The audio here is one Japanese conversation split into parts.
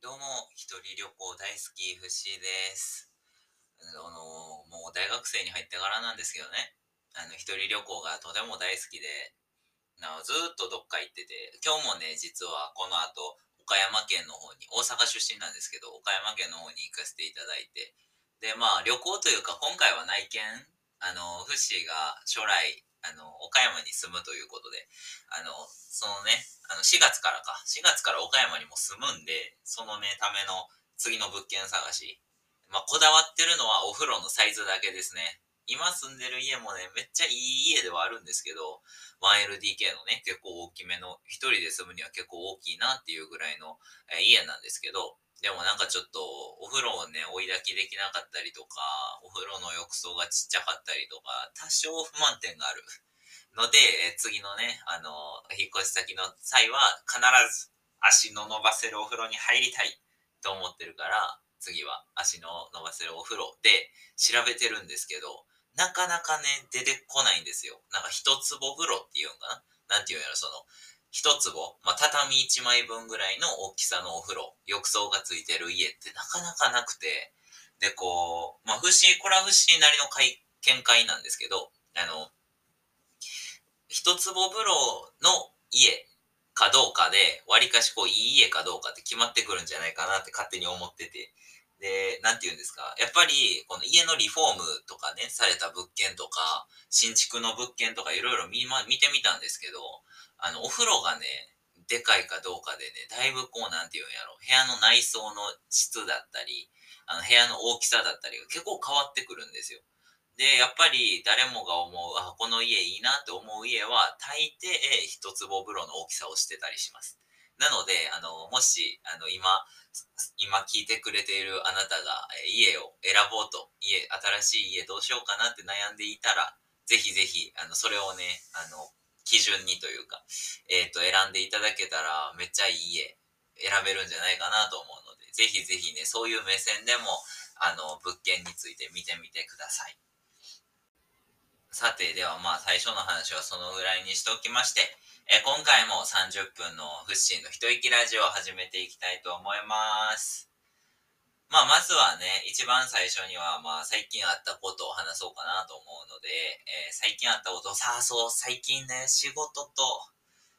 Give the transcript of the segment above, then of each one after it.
どうも、一人旅行大好き、フッシーです。あの、もう大学生に入ってからなんですけどね、あの、一人旅行がとても大好きで、なずっとどっか行ってて、今日もね、実はこの後、岡山県の方に、大阪出身なんですけど、岡山県の方に行かせていただいて、で、まあ、旅行というか、今回は内見、あの、フッシーが将来、あの、岡山に住むということで、あの、そのね、あの、4月からか、4月から岡山にも住むんで、そのね、ための次の物件探し。まあ、こだわってるのはお風呂のサイズだけですね。今住んでる家もね、めっちゃいい家ではあるんですけど、1LDK のね、結構大きめの、一人で住むには結構大きいなっていうぐらいの、え家なんですけど、でもなんかちょっと、お風呂をね、追い炊きできなかったりとか、お風呂の浴槽がちっちゃかったりとか、多少不満点がある。ので、え次のね、あの、引っ越し先の際は、必ず足の伸ばせるお風呂に入りたいと思ってるから、次は足の伸ばせるお風呂で調べてるんですけど、なかなかね、出てこないんですよ。なんか一坪風呂っていうんかな？なんていうんやろ、その、一坪、まあ、畳1枚分ぐらいの大きさのお風呂、浴槽がついてる家ってなかなかなくて、で、こう、まあ、不思議、これは不思議なりの見見解なんですけど、あの、一坪風呂の家かどうかで、わりかしこういい家かどうかって決まってくるんじゃないかなって勝手に思ってて。で、なんて言うんですか？やっぱり、この家のリフォームとかね、された物件とか、新築の物件とかいろいろ見,、ま、見てみたんですけど、あの、お風呂がね、でかいかどうかでね、だいぶこう、なんて言うんやろ、部屋の内装の質だったり、あの、部屋の大きさだったりが結構変わってくるんですよ。で、やっぱり誰もが思う、あ、この家いいなって思う家は、大抵一坪風呂の大きさをしてたりします。なので、あの、もし、あの、今、今聞いてくれているあなたがえ家を選ぼうと、家、新しい家どうしようかなって悩んでいたら、ぜひぜひ、あの、それをね、あの、基準にというか、えっ、と、選んでいただけたら、めっちゃいい家、選べるんじゃないかなと思うので、ぜひぜひね、そういう目線でも、あの、物件について見てみてください。さて、ではまあ最初の話はそのぐらいにしておきまして、えー今回も30分のフッシーの一息ラジオを始めていきたいと思います。まあまずはね、一番最初にはまあ最近あったことを話そうかなと思うので、えー最近あったこと、さあそう、最近ね、仕事と、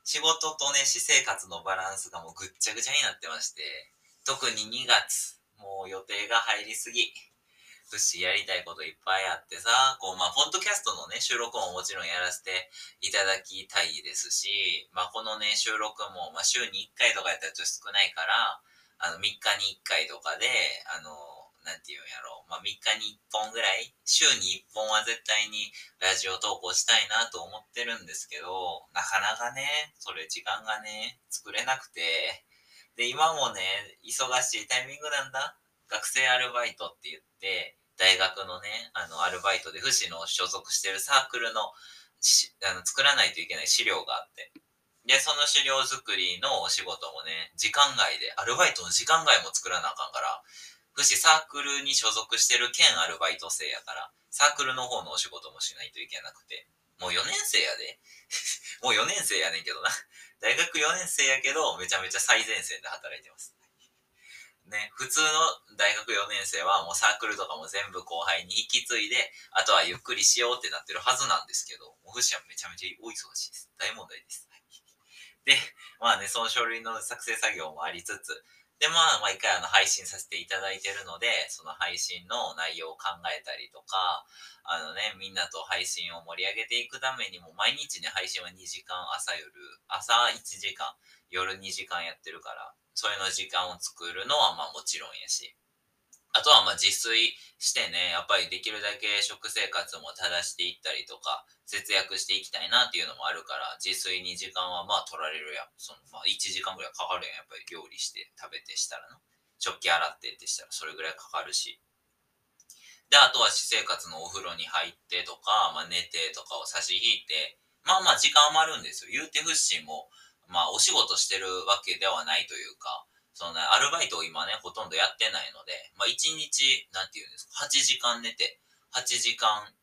仕事とね、私生活のバランスがもうぐっちゃぐちゃになってまして、特に2月、もう予定が入りすぎ。フッシーやりたいこといっぱいあってさ、こう、まあ、ポッドキャストのね、収録ももちろんやらせていただきたいですし、まあ、このね、収録も、まあ、週に1回とかやったらちょっと少ないから、あの、3日に1回とかで、あの、なんていうんやろう、まあ、3日に1本ぐらい、週に1本は絶対にラジオ投稿したいなと思ってるんですけど、なかなかね、それ時間がね、作れなくて、で、今もね、忙しいタイミングなんだ。学生アルバイトって言って、大学のね、あの、アルバイトで、富士の所属してるサークルのあの作らないといけない資料があって。で、その資料作りのお仕事もね、時間外で、アルバイトの時間外も作らなあかんから、富士サークルに所属してる兼アルバイト生やから、サークルの方のお仕事もしないといけなくて、もう4年生やで。もう4年生やねんけどな。大学4年生やけど、めちゃめちゃ最前線で働いてます。ね、普通の大学4年生はもうサークルとかも全部後輩に引き継いで、あとはゆっくりしようってなってるはずなんですけど、もうフシはめちゃめちゃお忙しいです。大問題です。で、まあね、その書類の作成作業もありつつ、で、まあ、毎回あの配信させていただいてるので、その配信の内容を考えたりとか、あのね、みんなと配信を盛り上げていくためにも、毎日ね、配信は2時間、朝夜、朝1時間、夜2時間やってるから、それの時間を作るのはまあもちろんやし、あとはまあ自炊してね、やっぱりできるだけ食生活も正していったりとか、節約していきたいなっていうのもあるから、自炊に時間はまあ取られるやん。そのまあ1時間ぐらいかかるやん。やっぱり料理して食べてしたらな。食器洗ってってしたらそれぐらいかかるし。で、あとは私生活のお風呂に入ってとか、まあ寝てとかを差し引いて、まあまあ時間余るんですよ。言うてフッシーも、まあお仕事してるわけではないというか、そのね、アルバイトを今ね、ほとんどやってないので、まあ1日、なんていうんですか、8時間寝て、8時間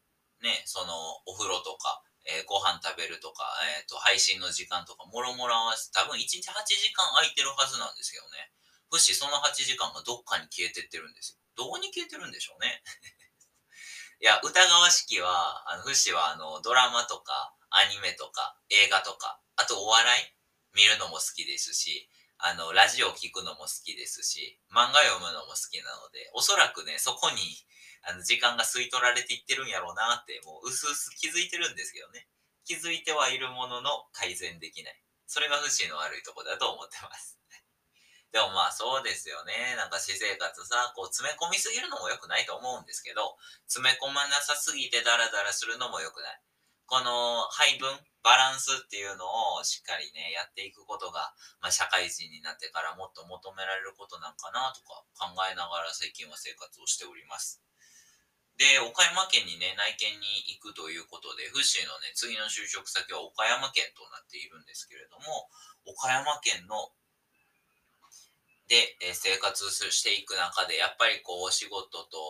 ね、そのお風呂とか、えーご飯食べるとか、えっ、と、配信の時間とか、もろもろ合わせて、多分1日8時間空いてるはずなんですよね。フッシーその8時間がどっかに消えてってるんですよ。どこに消えてるんでしょうね。いや、歌川式は、あの、フッシーはあの、ドラマとか、アニメとか、映画とか、あとお笑い見るのも好きですし、あの、ラジオ聞くのも好きですし、漫画読むのも好きなので、おそらくね、そこに、あの、時間が吸い取られていってるんやろうなって、もう、うすうす気づいてるんですけどね。気づいてはいるものの改善できない。それが不死の悪いとこだと思ってます。でもまあそうですよね。なんか私生活さ、こう詰め込みすぎるのも良くないと思うんですけど、詰め込まなさすぎてダラダラするのも良くない。この配分、バランスっていうのをしっかりね、やっていくことが、まあ、社会人になってからもっと求められることなんかなとか考えながら最近は生活をしております。で、岡山県にね、内見に行くということで、フッシーのね、次の就職先は岡山県となっているんですけれども、岡山県ので、え生活していく中で、やっぱりこう、お仕事と、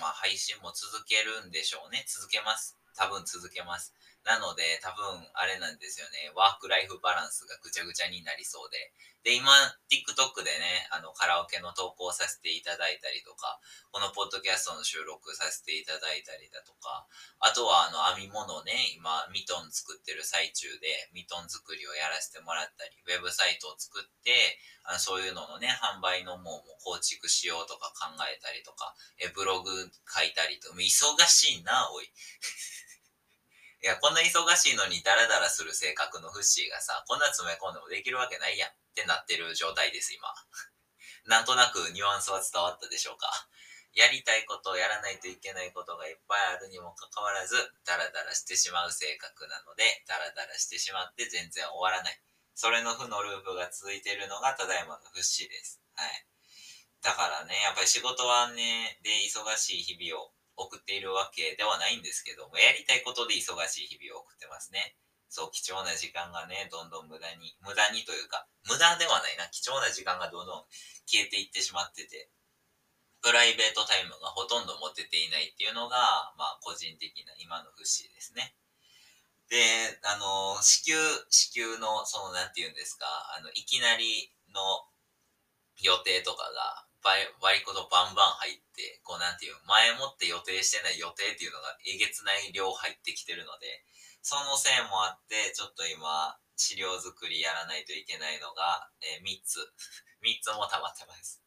まあ、配信も続けるんでしょうね。続けます。多分続けます。なので、多分、あれなんですよね。ワークライフバランスがぐちゃぐちゃになりそうで。で、今、TikTok でね、あの、カラオケの投稿させていただいたりとか、このポッドキャストの収録させていただいたりだとか、あとは、あの、編み物ね、今、ミトン作ってる最中で、ミトン作りをやらせてもらったり、ウェブサイトを作って、あのそういうののね、販売のもう構築しようとか考えたりとか、えブログ書いたりと、忙しいな、おい。いや、こんな忙しいのにダラダラする性格のフッシーがさ、こんな詰め込んでもできるわけないやんってなってる状態です、今。なんとなくニュアンスは伝わったでしょうか。やりたいことやらないといけないことがいっぱいあるにもかかわらず、ダラダラしてしまう性格なので、ダラダラしてしまって全然終わらない。それの負のループが続いているのがただいまのフッシーです。はい。だからね、やっぱり仕事はね、で忙しい日々を送っているわけではないんですけども、やりたいことで忙しい日々を送ってますね。そう、貴重な時間がね、どんどん無駄に、無駄にというか、無駄ではないな、貴重な時間がどんどん消えていってしまってて、プライベートタイムがほとんど持てていないっていうのが、まあ、個人的な今の節ですね。で、あの、支給、支給の、その、なんて言うんですか、あの、いきなりの予定とかが、割りことバンバン入って、こうなんていう、前もって予定してない予定っていうのがえげつない量入ってきてるので、そのせいもあって、ちょっと今、資料作りやらないといけないのが、えー、3つ。3つも溜まってます。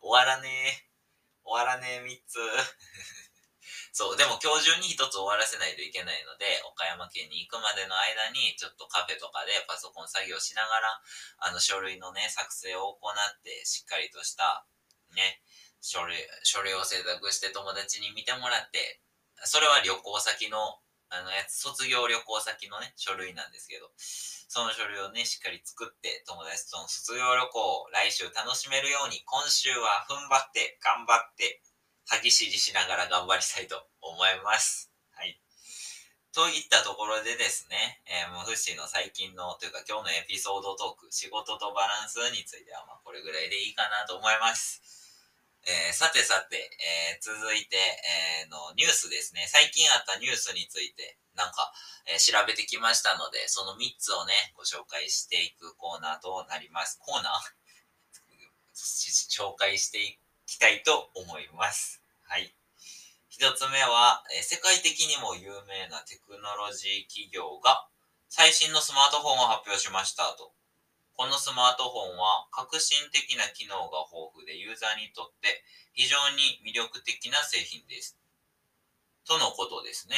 終わらねえ。終わらねえ3つ。そう、でも今日中に1つ終わらせないといけないので、岡山県に行くまでの間に、ちょっとカフェとかでパソコン作業しながら、あの書類のね、作成を行って、しっかりとしたね、書類、書類を制作して友達に見てもらって、それは旅行先の、あのやつ、卒業旅行先のね、書類なんですけど、その書類をね、しっかり作って、友達との卒業旅行を来週楽しめるように、今週は踏ん張って、頑張って、歯ぎしりしながら頑張りたいと思います。はい。といったところでですね、えー、もうフッシーの最近の、というか今日のエピソードトーク、仕事とバランスについては、まあこれぐらいでいいかなと思います。えー、さてさて、えー、続いて、えー、のニュースですね。最近あったニュースについて、なんか、え調べてきましたので、その3つをね、ご紹介していくコーナーとなります。コーナー？紹介していきたいと思います。はい。1つ目は、え世界的にも有名なテクノロジー企業が最新のスマートフォンを発表しましたと。このスマートフォンは革新的な機能が豊富でユーザーにとって非常に魅力的な製品です。とのことですね。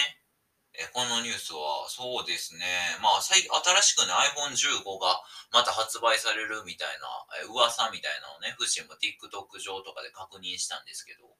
えこのニュースは、そうですね。まあ、最新しくね、iPhone15 がまた発売されるみたいな、え噂みたいなのをね、フシも TikTok 上とかで確認したんですけど、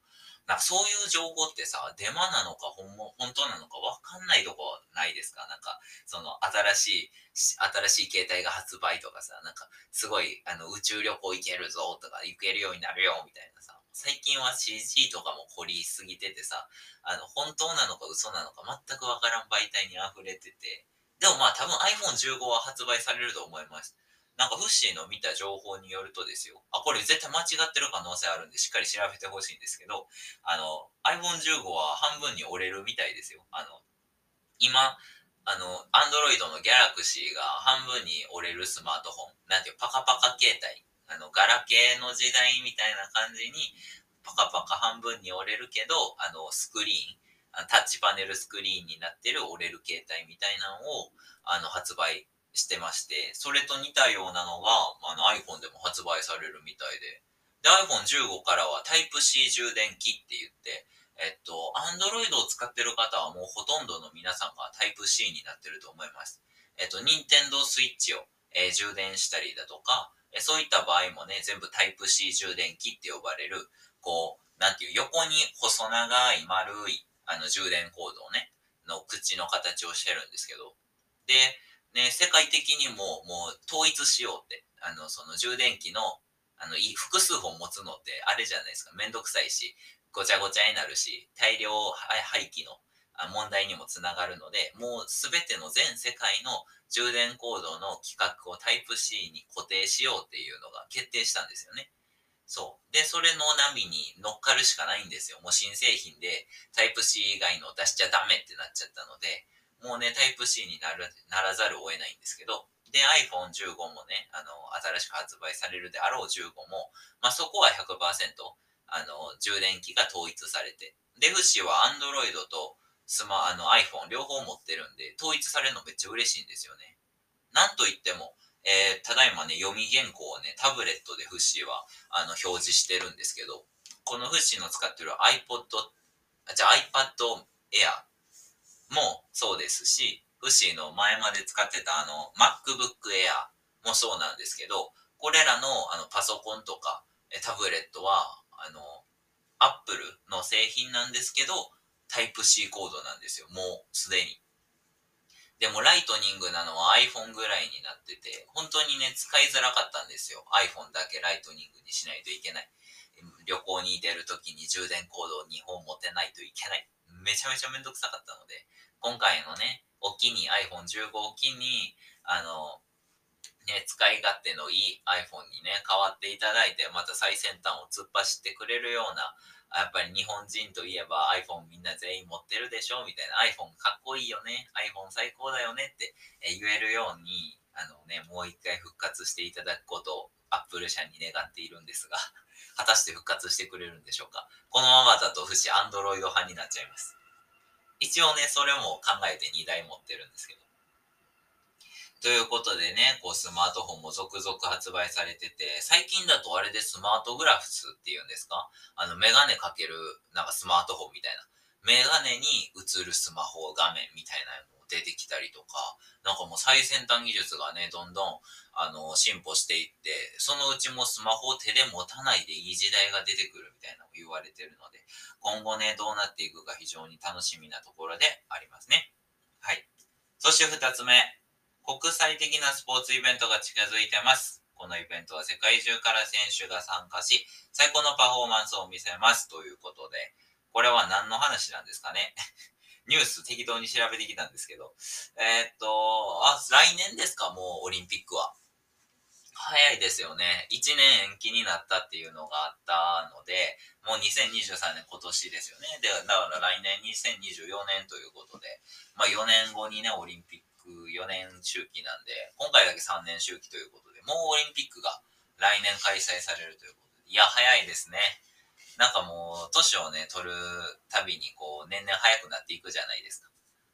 なんかそういう情報ってさ、デマなのか本も本当なのかわかんないとこないですか？なんか、その新しい、新しい携帯が発売とかさ、なんかすごいあの宇宙旅行行けるぞとか行けるようになるよみたいなさ、最近は CG とかも凝りすぎててさ、あの、本当なのか嘘なのか全くわからん媒体に溢れてて、でもまあ多分 iPhone15 は発売されると思います。なんかフッシーの見た情報によるとですよ。あ、これ絶対間違ってる可能性あるんで、しっかり調べてほしいんですけど、あの、iPhone15 は半分に折れるみたいですよ。あの、今、あの、Android の Galaxy が半分に折れるスマートフォン、なんていう、パカパカ携帯あの、ガラケーの時代みたいな感じに、パカパカ半分に折れるけど、あの、スクリーン、タッチパネルスクリーンになってる折れる携帯みたいなのを、あの、発売してまして、それと似たようなのが、あの iPhone でも発売されるみたいで、で、iPhone15 からは Type-C 充電器って言って、えっと、Android を使ってる方はもうほとんどの皆さんが Type-C になってると思います。えっと、Nintendo Switch を、えー、充電したりだとか、えそういった場合もね、全部 Type-C 充電器って呼ばれる、こう、なんていう、横に細長い丸い、あの、充電コードをね、の口の形をしてるんですけど、で、ね、世界的にももう統一しようって、あの、その充電器の、あの、複数本持つのってあれじゃないですか。めんどくさいし、ごちゃごちゃになるし、大量廃棄の問題にもつながるので、もうすべての全世界の充電コードの規格をタイプ C に固定しようっていうのが決定したんですよね。そう。で、それの波に乗っかるしかないんですよ。もう新製品でタイプ C 以外の出しちゃダメってなっちゃったので、もうね、タイプ C になるならざるを得ないんですけど、で、iPhone15 もね、あの、新しく発売されるであろう15も、まあ、そこは100%、あの、充電器が統一されて、で、フシは Android とスマ、あの iPhone 両方持ってるんで、統一されるのめっちゃ嬉しいんですよね。なんといっても、えー、ただいまね、読み原稿をね、タブレットでフッシーは、あの、表示してるんですけど、このフッシーの使ってる iPod、じゃあ iPad Air もそうですし、フシーの前まで使ってたあの MacBook Air もそうなんですけど、これらのあのパソコンとかタブレットは、あの、Apple の製品なんですけど、Type-C コードなんですよ。もうすでに。でもライトニングなのは iPhone ぐらいになってて、本当にね、使いづらかったんですよ。iPhone だけライトニングにしないといけない。旅行に出るときに充電コードを2本持てないといけない。めちゃめちゃめんどくさかったので、今回のね、おきに iPhone15 おきに、あの、ね、使い勝手のいい iPhone にね、変わっていただいて、また最先端を突っ走ってくれるような、やっぱり日本人といえば iPhone みんな全員持ってるでしょみたいな iPhone かっこいいよね iPhone 最高だよねって言えるようにあのねもう一回復活していただくことを Apple 社に願っているんですが。果たして復活してくれるんでしょうか？このままだと不死 Android 派になっちゃいます一応ね、それも考えて2台持ってるんですけど。ということでね、こうスマートフォンも続々発売されてて、最近だとあれでスマートグラフスっていうんですか？あの、メガネかける、なんかスマートフォンみたいな。メガネに映るスマホ画面みたいな出てきたりとか、なんかもう最先端技術がね、どんどん、あの、進歩していって、そのうちもスマホを手で持たないでいい時代が出てくるみたいなのも言われてるので、今後ね、どうなっていくか非常に楽しみなところでありますね。はい。そして二つ目、国際的なスポーツイベントが近づいてます。このイベントは世界中から選手が参加し、最高のパフォーマンスを見せますということで、これは何の話なんですかねニュース適当に調べてきたんですけど、えー、っと、あ、来年ですか？もうオリンピックは。早いですよね。1年延期になったっていうのがあったので、もう2023年今年ですよね。で、だから来年2024年ということで、まあ4年後にね、オリンピック4年周期なんで、今回だけ3年周期ということで、もうオリンピックが来年開催されるということで、いや、早いですね。なんかもう、年をね、取るたびに、こう、年々早くなっていくじゃないですか。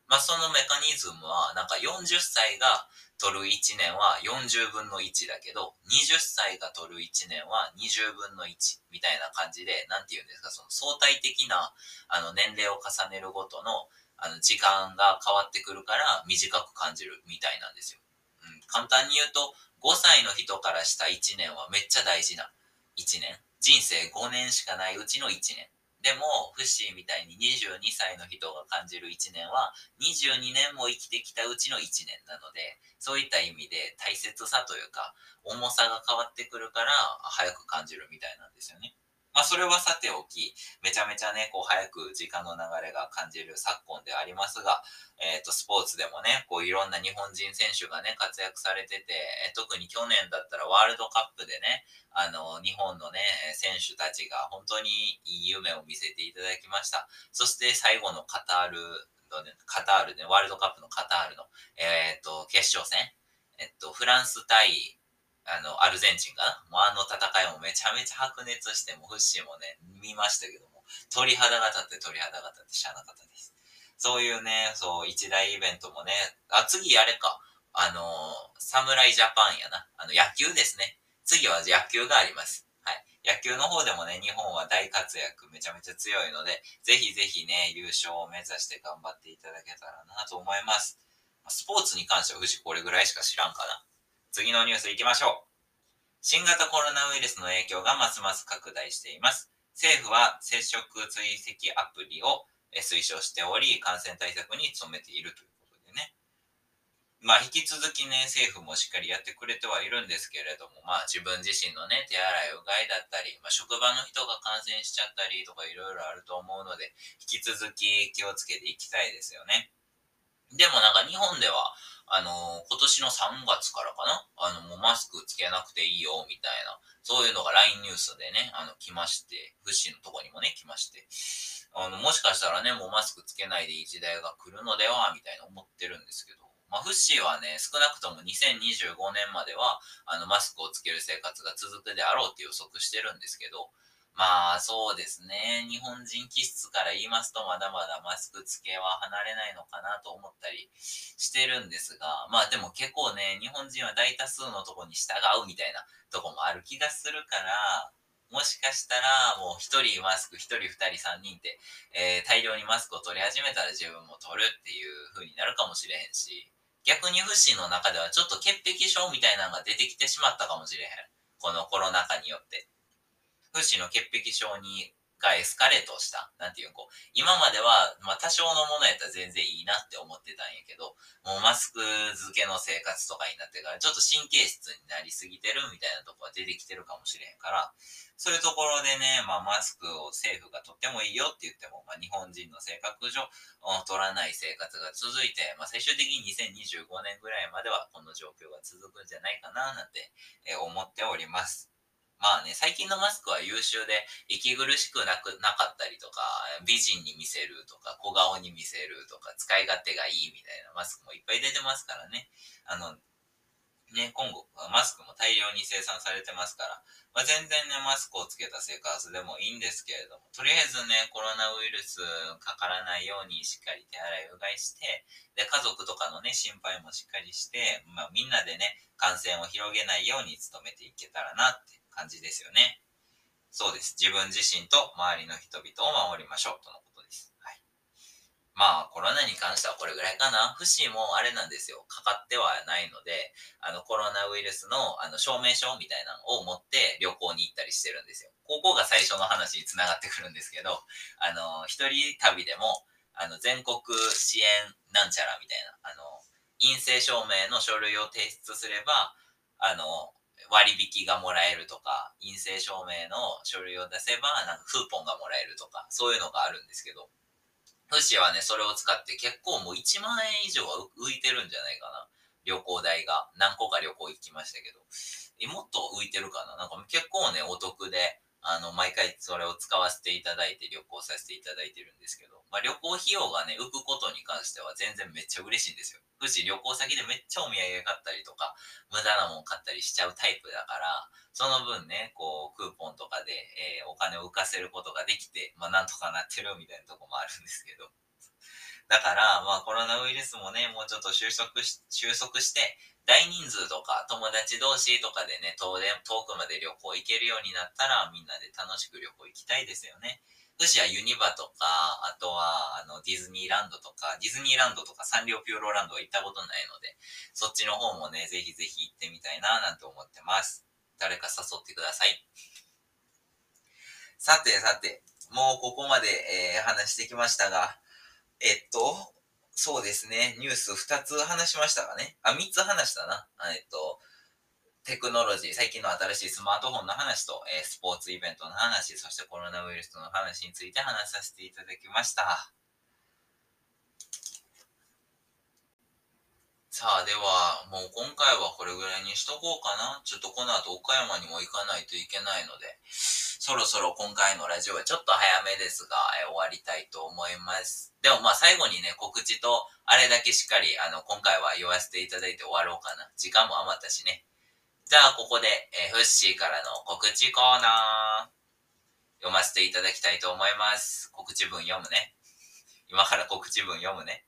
まあ、そのメカニズムは、なんか40歳が取る1年は40分の1だけど、20歳が取る1年は20分の1みたいな感じで、なんて言うんですか、その相対的な、あの、年齢を重ねるごとの、あの、時間が変わってくるから短く感じるみたいなんですよ。うん、簡単に言うと、5歳の人からした1年はめっちゃ大事な1年。人生5年しかないうちの1年。でも、フッシーみたいに22歳の人が感じる1年は、22年も生きてきたうちの1年なので、そういった意味で大切さというか、重さが変わってくるから、早く感じるみたいなんですよね。まあ、それはさておき、めちゃめちゃね、こう、早く時間の流れが感じる昨今でありますが、えっ、ー、と、スポーツでもね、こう、いろんな日本人選手がね、活躍されてて、特に去年だったらワールドカップでね、あの、日本のね、選手たちが本当にいい夢を見せていただきました。そして最後のカタールのね、カタールね、ワールドカップのカタールの、えっ、ー、と、決勝戦、えっと、フランス対あの、アルゼンチンかな？もうあの戦いもめちゃめちゃ白熱して、もうフッシーもね、見ましたけども、鳥肌が立って鳥肌が立って知らなかったです。そういうね、そう、一大イベントもね、あ、次あれか、あの侍ジャパンやな。あの、野球ですね。次は野球があります。はい。野球の方でもね、日本は大活躍めちゃめちゃ強いので、ぜひぜひね、優勝を目指して頑張っていただけたらなと思います。スポーツに関しては、藤これぐらいしか知らんかな。次のニュース行きましょう。新型コロナウイルスの影響がますます拡大しています。政府は接触追跡アプリを推奨しており、感染対策に努めているということでねまあ、引き続きね、政府もしっかりやってくれてはいるんですけれども、まあ、自分自身のね、手洗いうがいだったり、まあ、職場の人が感染しちゃったりとかいろいろあると思うので、引き続き気をつけていきたいですよね。でもなんか日本では、あの、今年の3月からかな？あの、もうマスクつけなくていいよ、みたいな、そういうのが LINE ニュースでね、あの、来まして、フッシーのとこにもね、来まして、あの、もしかしたらね、もうマスクつけないでいい時代が来るのでは、みたいな思ってるんですけど、まあ、フッシーはね、少なくとも2025年までは、あの、マスクをつける生活が続くであろうって予測してるんですけど、まあ、そうですね。日本人気質から言いますと、まだまだマスクつけは離れないのかなと思ったりしてるんですが、まあでも結構ね、日本人は大多数のとこに従うみたいなとこもある気がするから、もしかしたら、もう一人マスク、一人、二人、三人って、えー、大量にマスクを取り始めたら自分も取るっていう風になるかもしれへんし、逆にフッシーの中ではちょっと潔癖症みたいなのが出てきてしまったかもしれへん。このコロナ禍によって。フッシーの潔癖症にがエスカレートした。なんていうこう、今までは、まあ多少のものやったら全然いいなって思ってたんやけど、もうマスク漬けの生活とかになってから、ちょっと神経質になりすぎてるみたいなとこが出てきてるかもしれんから、そういうところでね、まあマスクを政府がとってもいいよって言っても、まあ日本人の性格上、取らない生活が続いて、まあ最終的に2025年ぐらいまではこの状況が続くんじゃないかななんて思っております。まあね、最近のマスクは優秀で、息苦しくなくなかったりとか、美人に見せるとか、小顔に見せるとか、使い勝手がいいみたいなマスクもいっぱい出てますからね。あの、ね、今後、マスクも大量に生産されてますから、まあ、全然ね、マスクをつけた生活でもいいんですけれども、とりあえずね、コロナウイルスかからないようにしっかり手洗いうがいして、で、家族とかのね、心配もしっかりして、まあ、みんなでね、感染を広げないように努めていけたらなって感じですよね。そうです。自分自身と周りの人々を守りましょうとのことです。はい。まあ、コロナに関してはこれぐらいかな。不死もあれなんですよ。かかってはないので、あの、コロナウイルスの、あの、証明書みたいなのを持って旅行に行ったりしてるんですよ。ここが最初の話につながってくるんですけど、あの、一人旅でも、あの、全国支援なんちゃらみたいな、あの、陰性証明の書類を提出すれば、あの、割引がもらえるとか、陰性証明の書類を出せば、なんかクーポンがもらえるとか、そういうのがあるんですけど、フシはね、それを使って結構もう1万円以上は浮いてるんじゃないかな。旅行代が。何個か旅行行きましたけど。もっと浮いてるかななんか結構ね、お得で、あの、毎回それを使わせていただいて旅行させていただいてるんですけど、まあ、旅行費用がね、浮くことに関しては全然めっちゃ嬉しいんですよ。うち旅行先でめっちゃお土産買ったりとか、無駄なもん買ったりしちゃうタイプだから、その分ね、こう、クーポンとかで、えー、お金を浮かせることができて、まあ、なんとかなってるみたいなとこもあるんですけど。だから、まあ、コロナウイルスもね、もうちょっと収束し、収束して、大人数とか友達同士とかでね、遠遠くまで旅行行けるようになったら、みんなで楽しく旅行行きたいですよね。福祉はユニバとか、あとはあのディズニーランドとか、ディズニーランドとかサンリオピューロランドは行ったことないので、そっちの方もね、ぜひぜひ行ってみたいななんて思ってます。誰か誘ってください。さてさて、もうここまで、えー、話してきましたが、えっと、そうですね、ニュース2つ話しましたかね。あ、3つ話したな。えっと、テクノロジー、最近の新しいスマートフォンの話と、えー、スポーツイベントの話、そしてコロナウイルスの話について話させていただきました。さあ、では、もう今回はこれぐらいにしとこうかな。ちょっとこの後岡山にも行かないといけないので、そろそろ今回のラジオはちょっと早めですが、え終わりたいと思います。でもまあ最後にね、告知と、あれだけしっかり、あの、今回は言わせていただいて終わろうかな。時間も余ったしね。じゃあ、ここで、え、フッシーからの告知コーナー、読ませていただきたいと思います。告知文読むね。今から告知文読むね。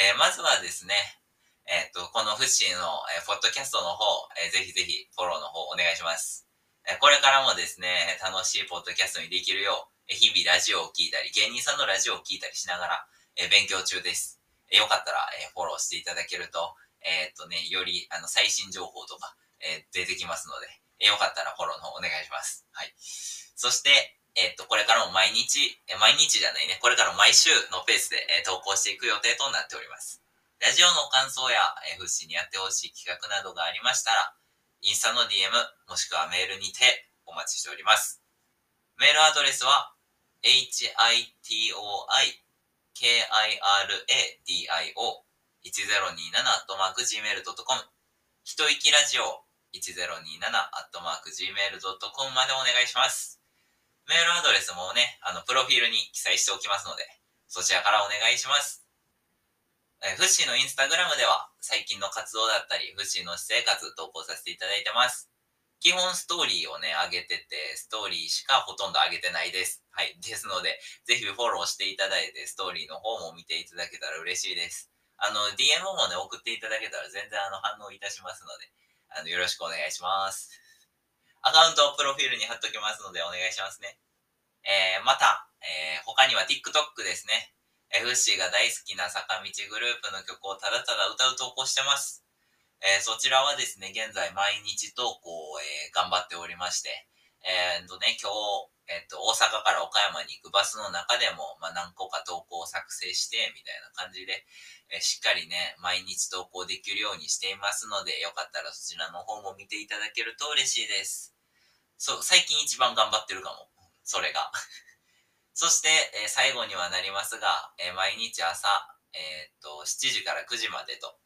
えー、まずはですね、えっ、と、このフッシーの、えー、ポッドキャストの方、えー、ぜひぜひフォローの方お願いします。えこれからもですね、楽しいポッドキャストにできるよう、え日々ラジオを聴いたり、芸人さんのラジオを聴いたりしながら、え勉強中です。えよかったら、えフォローしていただけると、えっとね、よりあの最新情報とか、え出てきますので、えよかったらフォローの方お願いします。はい。そして、えっと、これからも毎日、え毎日じゃないね、これから毎週のペースで、え投稿していく予定となっております。ラジオの感想や、えフッシーにやってほしい企画などがありましたら、インスタの DM、もしくはメールにてお待ちしております。メールアドレスは、hitoi.kiradio1027-gmail.com ひといきラジオ 1027-gmail.com までお願いします。メールアドレスもね、あの、プロフィールに記載しておきますので、そちらからお願いします。えフッシーのインスタグラムでは、最近の活動だったり、フッシーの私生活投稿させていただいてます。基本ストーリーをね、上げてて、ストーリーしかほとんど上げてないです。はい。ですので、ぜひフォローしていただいて、ストーリーの方も見ていただけたら嬉しいです。あの、DM もね、送っていただけたら全然あの、反応いたしますので、あの、よろしくお願いします。アカウントをプロフィールに貼っときますのでお願いしますね。えー、また、えー、他には TikTok ですね。FC が大好きな坂道グループの曲をただただ歌う投稿してます。えー、そちらはですね、現在毎日投稿を、えー、頑張っておりまして、えー、とね、今日、えっ、と、大阪から岡山に行くバスの中でも、まあ、何個か投稿を作成して、みたいな感じで、えしっかりね、毎日投稿できるようにしていますので、よかったらそちらの方も見ていただけると嬉しいです。そう、最近一番頑張ってるかも。それが。そして、え最後にはなりますが、え毎日朝、えっと、7時から9時までと、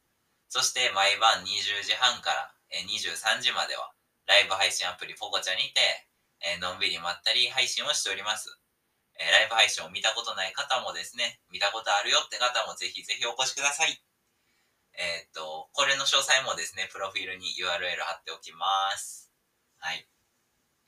そして毎晩20時半から、え23時までは、ライブ配信アプリポコチャにて、えのんびりまったり配信をしております。えライブ配信を見たことない方もですね、見たことあるよって方もぜひぜひお越しください。えっ、と、これの詳細もですね、プロフィールに URL 貼っておきます。はい。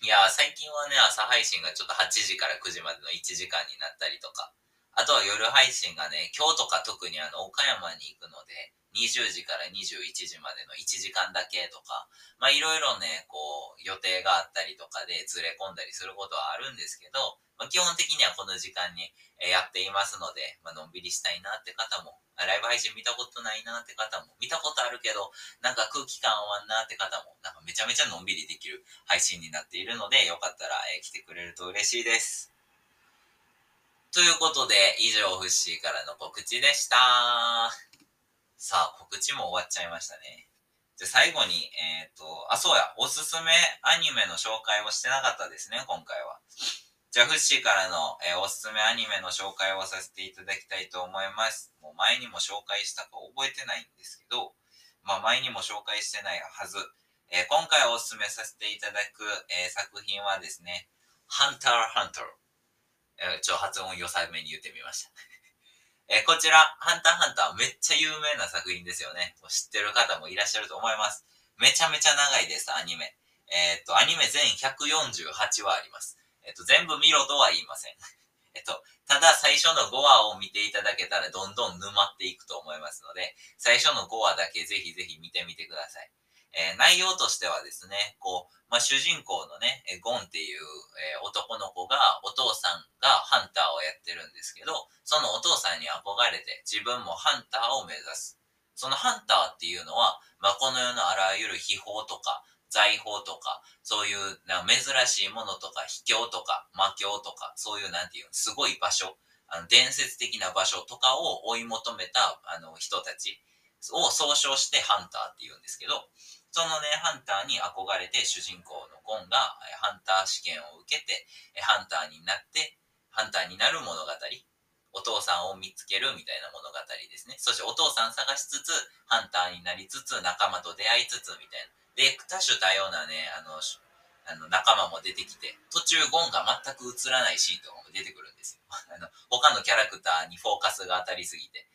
いや最近はね、朝配信がちょっと8時から9時までの1時間になったりとか、あとは夜配信がね、今日とか特にあの、岡山に行くので、20時から21時までの1時間だけとか、まあいろいろね、こう予定があったりとかでずれ込んだりすることはあるんですけど、まあ、基本的にはこの時間にやっていますので、まあのんびりしたいなって方も、ライブ配信見たことないなって方も、見たことあるけど、なんか空気感終わんなって方も、なんかめちゃめちゃのんびりできる配信になっているので、よかったら、え来てくれると嬉しいです。ということで、以上、フッシーからの告知でした。さあ、告知も終わっちゃいましたね。じゃ、最後に、えっ、ー、と、あ、そうや、おすすめアニメの紹介をしてなかったですね、今回は。じゃ、フッシーからの、えー、おすすめアニメの紹介をさせていただきたいと思います。もう前にも紹介したか覚えてないんですけど、まあ前にも紹介してないはず。えー、今回おすすめさせていただく、え作品はですね、ハンターハンター。えちょ、発音良さめに言ってみました。えこちら、ハンターハンターめっちゃ有名な作品ですよね。もう知ってる方もいらっしゃると思います。めちゃめちゃ長いです、アニメ。えっ、と、アニメ全148話あります。えっ、と、全部見ろとは言いません。えっと、ただ最初の5話を見ていただけたらどんどん沼っていくと思いますので、最初の5話だけぜひぜひ見てみてください。えー、内容としてはですね、こう、まあ、主人公のね、えゴンっていう、え、男の子が、お父さんがハンターをやってるんですけど、そのお父さんに憧れて自分もハンターを目指す。そのハンターっていうのは、まあ、この世のあらゆる秘宝とか、財宝とか、そういうな珍しいものとか、秘境とか、魔境とか、そういうなんていう、すごい場所、あの伝説的な場所とかを追い求めたあの人たちを総称してハンターって言うんですけど、そのね、ハンターに憧れて主人公のゴンがハンター試験を受けて、ハンターになって、ハンターになる物語。お父さんを見つけるみたいな物語ですね。そしてお父さん探しつつ、ハンターになりつつ、仲間と出会いつつみたいな。で、多種多様なね、あの、あの仲間も出てきて、途中ゴンが全く映らないシーンとかも出てくるんですよ。あの他のキャラクターにフォーカスが当たりすぎて。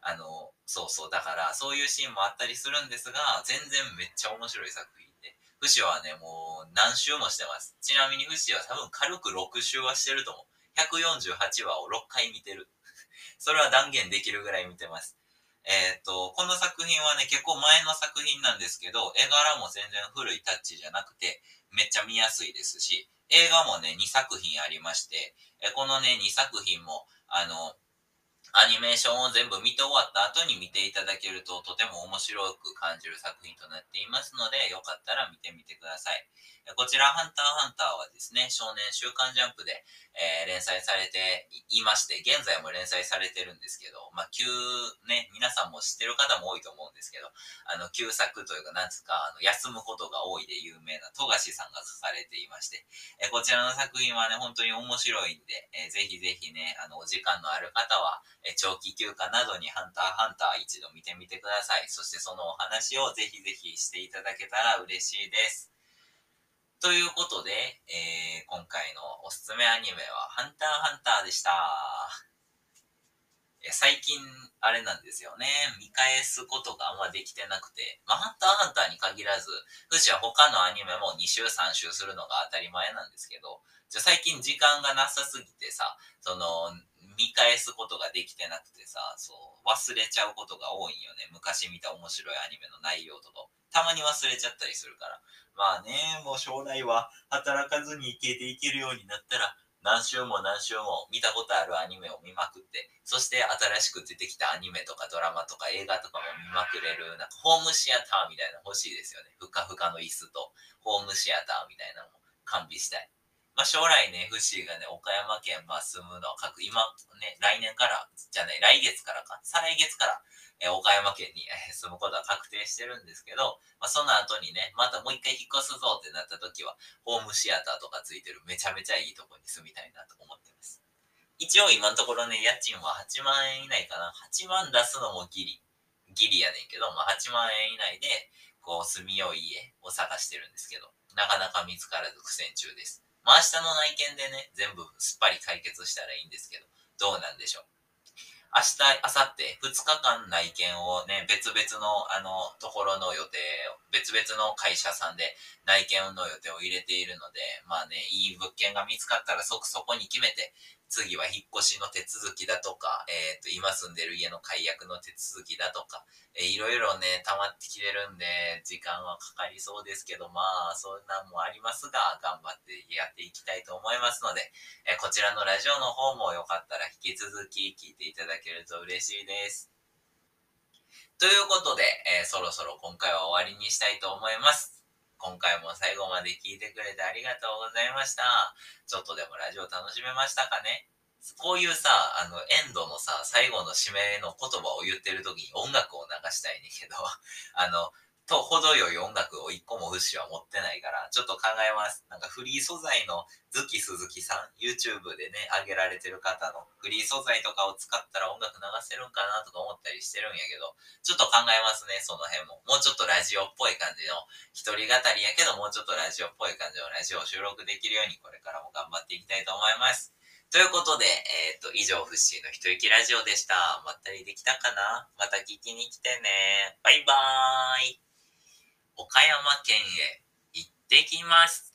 あの、そうそう、だからそういうシーンもあったりするんですが、全然めっちゃ面白い作品で、フシはね、もう何周もしてます。ちなみにフシは多分軽く6周はしてると思う。148話を6回見てる。それは断言できるぐらい見てます。えっ、と、この作品はね、結構前の作品なんですけど、絵柄も全然古いタッチじゃなくて、めっちゃ見やすいですし、映画もね、2作品ありまして、えこのね、2作品も、あの、アニメーションを全部見て終わった後に見ていただけるととても面白く感じる作品となっていますので、よかったら見てみてください。こちら、ハンターハンターはですね、少年週刊ジャンプで、えー、連載されていまして、現在も連載されてるんですけど、まあ、旧、ね、皆さんも知ってる方も多いと思うんですけど、あの、旧作というか、なんつうか、あの、休むことが多いで有名な富樫さんが書かれていまして、えー、こちらの作品はね、本当に面白いんで、えー、ぜひぜひね、あの、お時間のある方は、え長期休暇などにハンターハンター一度見てみてください。そしてそのお話をぜひぜひしていただけたら嬉しいです。ということで、えー、今回のおすすめアニメは、ハンターハンターでした。最近、あれなんですよね。見返すことがあんまできてなくて、まあ、ハンターハンターに限らず、フシは他のアニメも2週3週するのが当たり前なんですけど、じゃ最近時間がなさすぎてさ、その、見返すことができてなくてさ、そう、忘れちゃうことが多いんよね。昔見た面白いアニメの内容とかたまに忘れちゃったりするから。まあね、もう将来は働かずに生きていけるようになったら、何週も何週も見たことあるアニメを見まくって、そして新しく出てきたアニメとかドラマとか映画とかも見まくれる、なんかホームシアターみたいなの欲しいですよね。ふかふかの椅子とホームシアターみたいなのも完備したい。まあ、将来ね、フッシーがね、岡山県まあ住むのを書く、今ね、来年から、じゃない、来月からか、再来月から、え岡山県に、え住むことは確定してるんですけど、まあ、その後にね、またもう一回引っ越すぞってなった時は、ホームシアターとかついてるめちゃめちゃいいとこに住みたいなと思ってます。一応今のところね、家賃は8万円以内かな。8万出すのもギリ。ギリやねんけど、まあ、8万円以内で、こう、住みよい家を探してるんですけど、なかなか見つからず苦戦中です。まあ、明日の内見でね、全部すっぱり解決したらいいんですけど、どうなんでしょう。明日、明後日、2日間内見をね、別々の、あの、ところの予定を、別々の会社さんで内見の予定を入れているので、まあね、いい物件が見つかったら即そこに決めて、次は引っ越しの手続きだとか、えっ、ー、と、今住んでる家の解約の手続きだとか、えー、いろいろね、溜まってきてるんで、時間はかかりそうですけど、まあ、そんなんもありますが、頑張ってやっていきたいと思いますので、えー、こちらのラジオの方もよかったら引き続き聞いていただけると嬉しいです。ということで、えそろそろ今回は終わりにしたいと思います。今回も最後まで聞いてくれてありがとうございました。ちょっとでもラジオ楽しめましたかね？こういうさ、あの、エンドのさ、最後の締めの言葉を言ってる時に音楽を流したいねんけど、あの、と程よい音楽を一個もフッシュは持ってないから、ちょっと考えます。なんかフリー素材のズキ鈴木さん、YouTube でね、上げられてる方のフリー素材とかを使ったら音楽流せるんかなとか思ったりしてるんやけど、ちょっと考えますね、その辺も。もうちょっとラジオっぽい感じの、一人語りやけど、もうちょっとラジオっぽい感じのラジオを収録できるように、これからも頑張っていきたいと思います。ということで、えっ、ー、と、以上、フッシーの一息ラジオでした。まったりできたかな？また聞きに来てね。バイバーイ。岡山県へ行ってきます。